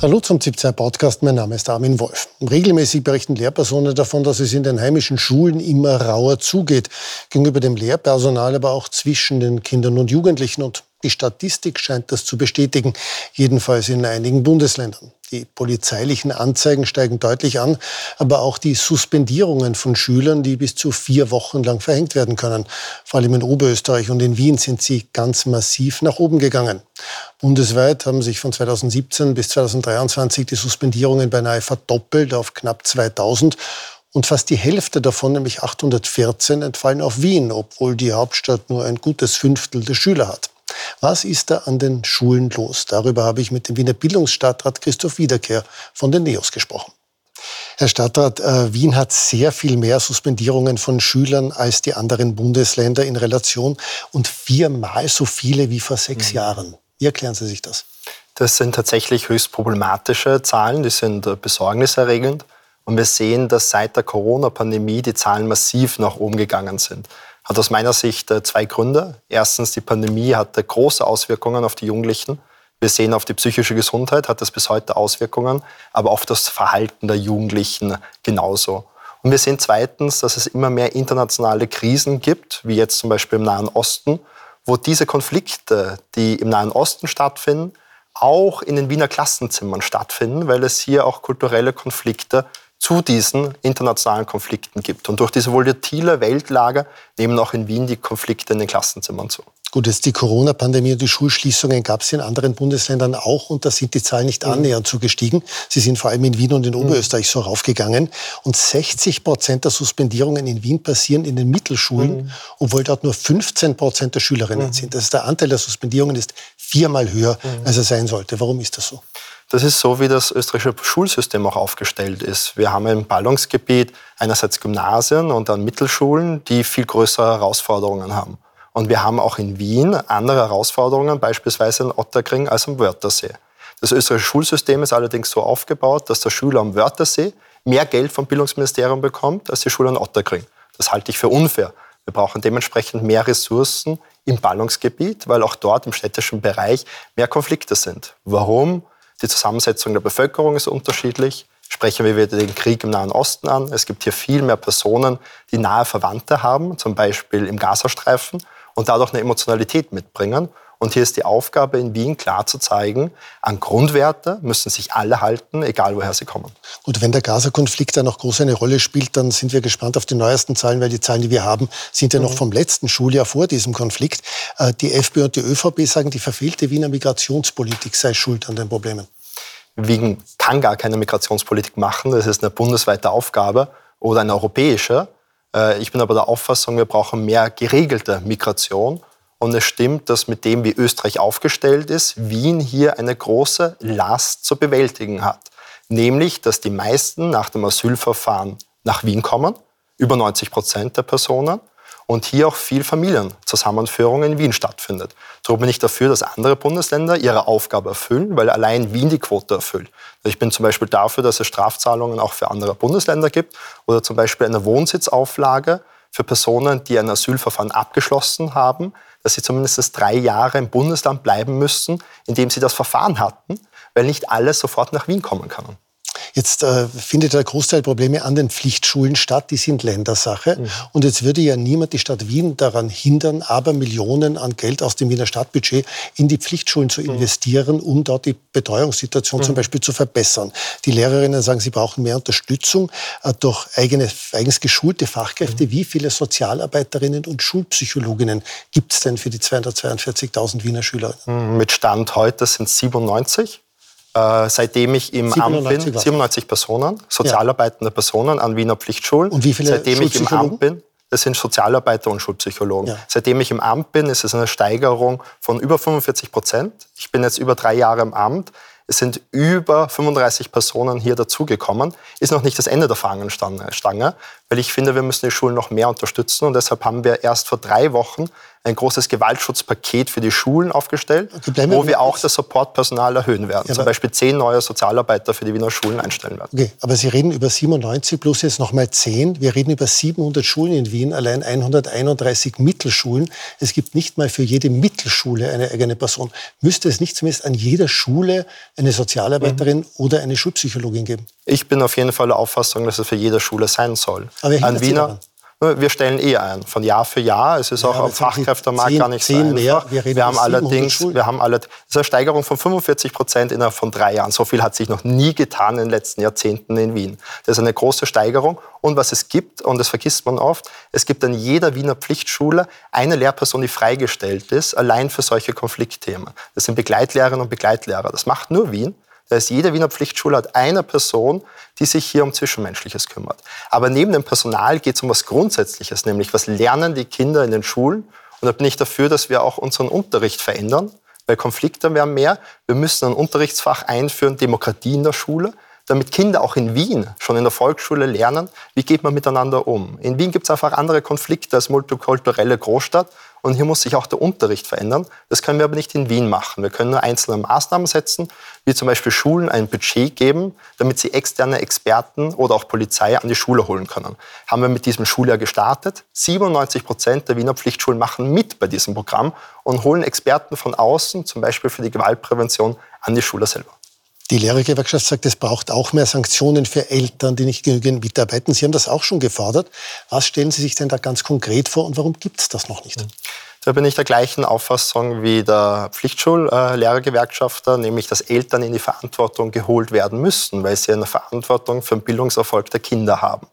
Hallo zum 17 Podcast. Mein Name ist Armin Wolf. Regelmäßig berichten Lehrpersonen davon, dass es in den heimischen Schulen immer rauer zugeht. Gegenüber dem Lehrpersonal, aber auch zwischen den Kindern und Jugendlichen. Und die Statistik scheint das zu bestätigen. Jedenfalls in einigen Bundesländern. Die polizeilichen Anzeigen steigen deutlich an, aber auch die Suspendierungen von Schülern, die bis zu vier Wochen lang verhängt werden können. Vor allem in Oberösterreich und in Wien sind sie ganz massiv nach oben gegangen. Bundesweit haben sich von 2017 bis 2023 die Suspendierungen beinahe verdoppelt auf knapp 2000 und fast die Hälfte davon, nämlich 814, entfallen auf Wien, obwohl die Hauptstadt nur ein gutes Fünftel der Schüler hat. Was ist da an den Schulen los? Darüber habe ich mit dem Wiener Bildungsstadtrat Christoph Wiederkehr von den NEOS gesprochen. Herr Stadtrat, äh, Wien hat sehr viel mehr Suspendierungen von Schülern als die anderen Bundesländer in Relation und viermal so viele wie vor sechs mhm. Jahren. Wie erklären Sie sich das? Das sind tatsächlich höchst problematische Zahlen, die sind äh, besorgniserregend. Und wir sehen, dass seit der Corona-Pandemie die Zahlen massiv nach oben gegangen sind hat aus meiner Sicht äh, zwei Gründe. Erstens, die Pandemie hatte große Auswirkungen auf die Jugendlichen. Wir sehen auf die psychische Gesundheit, hat das bis heute Auswirkungen, aber auf das Verhalten der Jugendlichen genauso. Und wir sehen zweitens, dass es immer mehr internationale Krisen gibt, wie jetzt zum Beispiel im Nahen Osten, wo diese Konflikte, die im Nahen Osten stattfinden, auch in den Wiener Klassenzimmern stattfinden, weil es hier auch kulturelle Konflikte zu diesen internationalen Konflikten gibt. Und durch diese volatile Weltlage nehmen auch in Wien die Konflikte in den Klassenzimmern zu. Gut, jetzt die Corona-Pandemie und die Schulschließungen gab es in anderen Bundesländern auch und da sind die Zahlen nicht mhm. annähernd zugestiegen. Sie sind vor allem in Wien und in mhm. Oberösterreich so raufgegangen. Und 60 Prozent der Suspendierungen in Wien passieren in den Mittelschulen, mhm. obwohl dort nur 15 Prozent der Schülerinnen mhm. sind. Das ist der Anteil der Suspendierungen ist viermal höher, mhm. als er sein sollte. Warum ist das so? Das ist so, wie das österreichische Schulsystem auch aufgestellt ist. Wir haben im Ballungsgebiet einerseits Gymnasien und dann Mittelschulen, die viel größere Herausforderungen haben. Und wir haben auch in Wien andere Herausforderungen, beispielsweise in Otterkring als am Wörthersee. Das österreichische Schulsystem ist allerdings so aufgebaut, dass der Schüler am Wörthersee mehr Geld vom Bildungsministerium bekommt als die Schule in Otterkring. Das halte ich für unfair. Wir brauchen dementsprechend mehr Ressourcen im Ballungsgebiet, weil auch dort im städtischen Bereich mehr Konflikte sind. Warum? Die Zusammensetzung der Bevölkerung ist unterschiedlich. Sprechen wir wieder den Krieg im Nahen Osten an. Es gibt hier viel mehr Personen, die nahe Verwandte haben, zum Beispiel im Gazastreifen, und dadurch eine Emotionalität mitbringen. Und hier ist die Aufgabe in Wien klar zu zeigen, an Grundwerte müssen sich alle halten, egal woher sie kommen. Gut, wenn der Gaza-Konflikt da noch groß eine Rolle spielt, dann sind wir gespannt auf die neuesten Zahlen, weil die Zahlen, die wir haben, sind ja noch mhm. vom letzten Schuljahr vor diesem Konflikt. Äh, die FPÖ und die ÖVP sagen, die verfehlte Wiener Migrationspolitik sei schuld an den Problemen. Wien kann gar keine Migrationspolitik machen, das ist eine bundesweite Aufgabe oder eine europäische. Äh, ich bin aber der Auffassung, wir brauchen mehr geregelte Migration und es stimmt, dass mit dem, wie Österreich aufgestellt ist, Wien hier eine große Last zu bewältigen hat. Nämlich, dass die meisten nach dem Asylverfahren nach Wien kommen, über 90 Prozent der Personen, und hier auch viel Familienzusammenführung in Wien stattfindet. Darum bin ich dafür, dass andere Bundesländer ihre Aufgabe erfüllen, weil allein Wien die Quote erfüllt. Ich bin zum Beispiel dafür, dass es Strafzahlungen auch für andere Bundesländer gibt oder zum Beispiel eine Wohnsitzauflage für Personen, die ein Asylverfahren abgeschlossen haben, dass sie zumindest drei Jahre im Bundesland bleiben müssen, in dem sie das Verfahren hatten, weil nicht alle sofort nach Wien kommen können. Jetzt äh, findet der Großteil Probleme an den Pflichtschulen statt, die sind Ländersache. Mhm. Und jetzt würde ja niemand die Stadt Wien daran hindern, aber Millionen an Geld aus dem Wiener Stadtbudget in die Pflichtschulen zu mhm. investieren, um dort die Betreuungssituation mhm. zum Beispiel zu verbessern. Die Lehrerinnen sagen, sie brauchen mehr Unterstützung äh, durch eigene, eigens geschulte Fachkräfte. Mhm. Wie viele Sozialarbeiterinnen und Schulpsychologinnen gibt es denn für die 242.000 Wiener Schülerinnen? Mhm, mit Stand heute sind es 97. Äh, seitdem ich im 97 Amt bin, was? 97 Personen, sozialarbeitende ja. Personen an Wiener Pflichtschulen. Und wie viele Seitdem ich im Amt bin, das sind Sozialarbeiter und Schulpsychologen. Ja. Seitdem ich im Amt bin, ist es eine Steigerung von über 45 Prozent. Ich bin jetzt über drei Jahre im Amt. Es sind über 35 Personen hier dazugekommen. Ist noch nicht das Ende der Fahnenstange, weil ich finde, wir müssen die Schulen noch mehr unterstützen. Und deshalb haben wir erst vor drei Wochen ein großes Gewaltschutzpaket für die Schulen aufgestellt, okay, wo wir auch das Supportpersonal erhöhen werden. Ja, Zum Beispiel zehn neue Sozialarbeiter für die Wiener Schulen einstellen werden. Okay, aber Sie reden über 97 plus jetzt nochmal zehn. Wir reden über 700 Schulen in Wien, allein 131 Mittelschulen. Es gibt nicht mal für jede Mittelschule eine eigene Person. Müsste es nicht zumindest an jeder Schule eine Sozialarbeiterin mhm. oder eine Schulpsychologin geben? Ich bin auf jeden Fall der Auffassung, dass es für jede Schule sein soll. An Wiener, wir stellen eh ein, von Jahr für Jahr. Es ist ja, auch am Fachkräftemarkt gar nicht so einfach. Wir, wir haben allerdings, wir haben alle, das ist eine Steigerung von 45 Prozent innerhalb von drei Jahren. So viel hat sich noch nie getan in den letzten Jahrzehnten in Wien. Das ist eine große Steigerung. Und was es gibt, und das vergisst man oft, es gibt an jeder Wiener Pflichtschule eine Lehrperson, die freigestellt ist, allein für solche Konfliktthemen. Das sind Begleitlehrerinnen und Begleitlehrer. Das macht nur Wien. Da ist jede Wiener Pflichtschule hat eine Person, die sich hier um Zwischenmenschliches kümmert. Aber neben dem Personal geht es um was Grundsätzliches, nämlich was lernen die Kinder in den Schulen. Und da bin ich dafür, dass wir auch unseren Unterricht verändern, weil Konflikte werden mehr. Wir müssen ein Unterrichtsfach einführen, Demokratie in der Schule damit Kinder auch in Wien schon in der Volksschule lernen, wie geht man miteinander um. In Wien gibt es einfach andere Konflikte als multikulturelle Großstadt und hier muss sich auch der Unterricht verändern. Das können wir aber nicht in Wien machen. Wir können nur einzelne Maßnahmen setzen, wie zum Beispiel Schulen ein Budget geben, damit sie externe Experten oder auch Polizei an die Schule holen können. Haben wir mit diesem Schuljahr gestartet. 97 Prozent der Wiener Pflichtschulen machen mit bei diesem Programm und holen Experten von außen, zum Beispiel für die Gewaltprävention, an die Schule selber. Die Lehrergewerkschaft sagt, es braucht auch mehr Sanktionen für Eltern, die nicht genügend mitarbeiten. Sie haben das auch schon gefordert. Was stellen Sie sich denn da ganz konkret vor und warum gibt es das noch nicht? Da bin ich der gleichen Auffassung wie der Pflichtschullehrergewerkschafter, nämlich dass Eltern in die Verantwortung geholt werden müssen, weil sie eine Verantwortung für den Bildungserfolg der Kinder haben.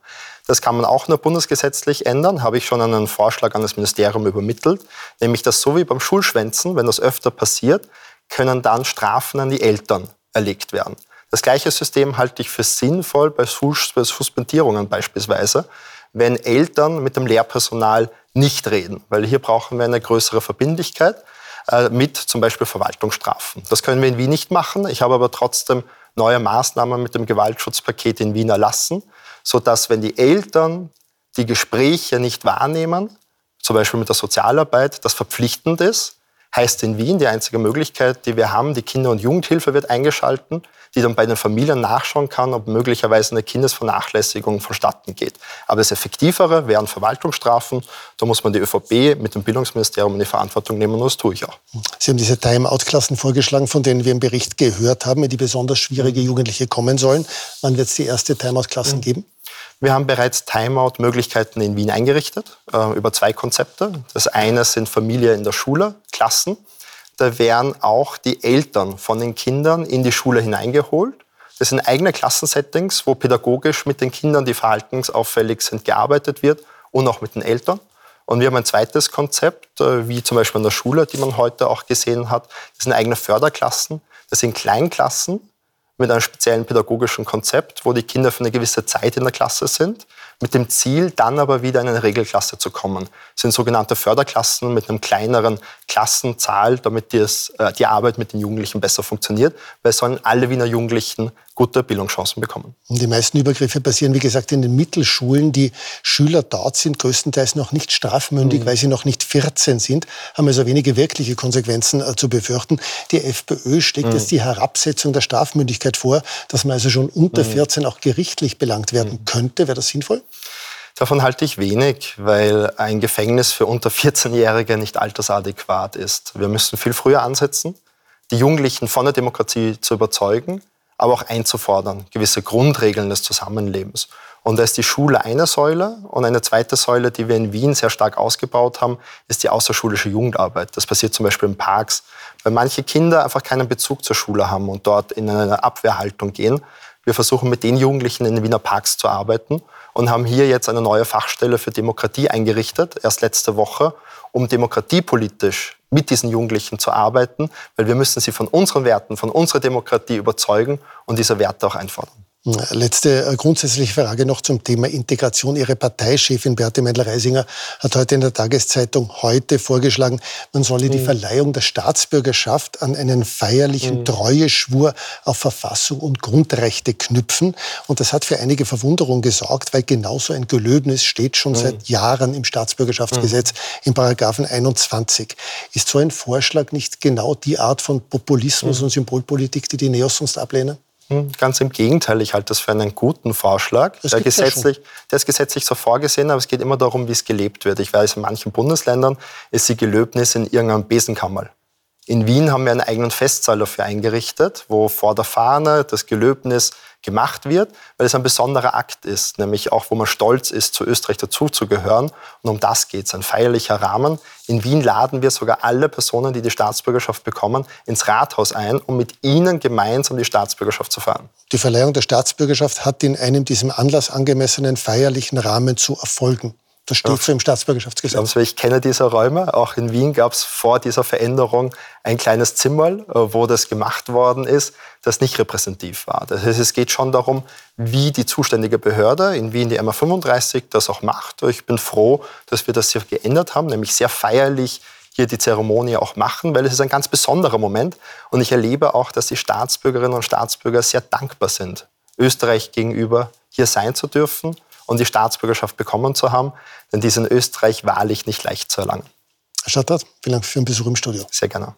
Das kann man auch nur bundesgesetzlich ändern, habe ich schon einen Vorschlag an das Ministerium übermittelt, nämlich dass so wie beim Schulschwänzen, wenn das öfter passiert, können dann Strafen an die Eltern erlegt werden. Das gleiche System halte ich für sinnvoll bei Suspendierungen beispielsweise, wenn Eltern mit dem Lehrpersonal nicht reden, weil hier brauchen wir eine größere Verbindlichkeit äh, mit zum Beispiel Verwaltungsstrafen. Das können wir in Wien nicht machen. Ich habe aber trotzdem neue Maßnahmen mit dem Gewaltschutzpaket in Wien erlassen, sodass wenn die Eltern die Gespräche nicht wahrnehmen, zum Beispiel mit der Sozialarbeit, das verpflichtend ist, heißt in Wien die einzige Möglichkeit, die wir haben, die Kinder- und Jugendhilfe wird eingeschalten, die dann bei den Familien nachschauen kann, ob möglicherweise eine Kindesvernachlässigung vonstatten geht. Aber das Effektivere wären Verwaltungsstrafen. Da muss man die ÖVP mit dem Bildungsministerium in die Verantwortung nehmen und das tue ich auch. Sie haben diese Time-out-Klassen vorgeschlagen, von denen wir im Bericht gehört haben, in die besonders schwierige Jugendliche kommen sollen. Wann wird es die erste Time-out-Klassen mhm. geben? Wir haben bereits Timeout-Möglichkeiten in Wien eingerichtet, äh, über zwei Konzepte. Das eine sind Familie in der Schule, Klassen. Da werden auch die Eltern von den Kindern in die Schule hineingeholt. Das sind eigene Klassensettings, wo pädagogisch mit den Kindern, die verhaltensauffällig sind, gearbeitet wird und auch mit den Eltern. Und wir haben ein zweites Konzept, äh, wie zum Beispiel in der Schule, die man heute auch gesehen hat. Das sind eigene Förderklassen. Das sind Kleinklassen, mit einem speziellen pädagogischen Konzept, wo die Kinder für eine gewisse Zeit in der Klasse sind, mit dem Ziel, dann aber wieder in eine Regelklasse zu kommen. Das sind sogenannte Förderklassen mit einem kleineren Klassenzahl, damit das, äh, die Arbeit mit den Jugendlichen besser funktioniert, weil sollen alle Wiener Jugendlichen gute Bildungschancen bekommen. Und die meisten Übergriffe passieren, wie gesagt, in den Mittelschulen. Die Schüler dort sind größtenteils noch nicht strafmündig, mhm. weil sie noch nicht 14 sind, haben also wenige wirkliche Konsequenzen äh, zu befürchten. Die FPÖ schlägt mhm. jetzt die Herabsetzung der Strafmündigkeit vor, dass man also schon unter mhm. 14 auch gerichtlich belangt werden mhm. könnte. Wäre das sinnvoll? Davon halte ich wenig, weil ein Gefängnis für unter 14-Jährige nicht altersadäquat ist. Wir müssen viel früher ansetzen, die Jugendlichen von der Demokratie zu überzeugen, aber auch einzufordern, gewisse Grundregeln des Zusammenlebens. Und da ist die Schule eine Säule und eine zweite Säule, die wir in Wien sehr stark ausgebaut haben, ist die außerschulische Jugendarbeit. Das passiert zum Beispiel in Parks, weil manche Kinder einfach keinen Bezug zur Schule haben und dort in eine Abwehrhaltung gehen. Wir versuchen mit den Jugendlichen in den Wiener Parks zu arbeiten und haben hier jetzt eine neue Fachstelle für Demokratie eingerichtet, erst letzte Woche, um demokratiepolitisch mit diesen Jugendlichen zu arbeiten, weil wir müssen sie von unseren Werten, von unserer Demokratie überzeugen und diese Werte auch einfordern. Letzte äh, grundsätzliche Frage noch zum Thema Integration. Ihre Parteichefin Beate Meindl-Reisinger hat heute in der Tageszeitung heute vorgeschlagen, man solle die mhm. Verleihung der Staatsbürgerschaft an einen feierlichen mhm. Treueschwur auf Verfassung und Grundrechte knüpfen. Und das hat für einige Verwunderung gesorgt, weil genauso ein Gelöbnis steht schon mhm. seit Jahren im Staatsbürgerschaftsgesetz mhm. im Paragraphen 21. Ist so ein Vorschlag nicht genau die Art von Populismus mhm. und Symbolpolitik, die die Neos sonst ablehnen? Hm, ganz im Gegenteil, ich halte das für einen guten Vorschlag. Der, gesetzlich, der ist gesetzlich so vorgesehen, aber es geht immer darum, wie es gelebt wird. Ich weiß, in manchen Bundesländern ist die Gelöbnis in irgendeinem Besenkammerl. In Wien haben wir einen eigenen Festsaal dafür eingerichtet, wo vor der Fahne das Gelöbnis gemacht wird, weil es ein besonderer Akt ist, nämlich auch, wo man stolz ist, zu Österreich dazuzugehören. Und um das geht es, ein feierlicher Rahmen. In Wien laden wir sogar alle Personen, die die Staatsbürgerschaft bekommen, ins Rathaus ein, um mit ihnen gemeinsam die Staatsbürgerschaft zu feiern. Die Verleihung der Staatsbürgerschaft hat in einem diesem Anlass angemessenen feierlichen Rahmen zu erfolgen. Das steht so im Staatsbürgerschaftsgesetz. Ich kenne diese Räume. Auch in Wien gab es vor dieser Veränderung ein kleines Zimmer, äh, wo das gemacht worden ist, das nicht repräsentativ war. Das heißt, es geht schon darum, wie die zuständige Behörde in Wien, die MA35, das auch macht. Ich bin froh, dass wir das hier geändert haben, nämlich sehr feierlich hier die Zeremonie auch machen, weil es ist ein ganz besonderer Moment. Und ich erlebe auch, dass die Staatsbürgerinnen und Staatsbürger sehr dankbar sind, Österreich gegenüber hier sein zu dürfen und die Staatsbürgerschaft bekommen zu haben. Denn die ist in Österreich wahrlich nicht leicht zu erlangen. Herr Stadtrat, vielen Dank für den Besuch im Studio. Sehr gerne.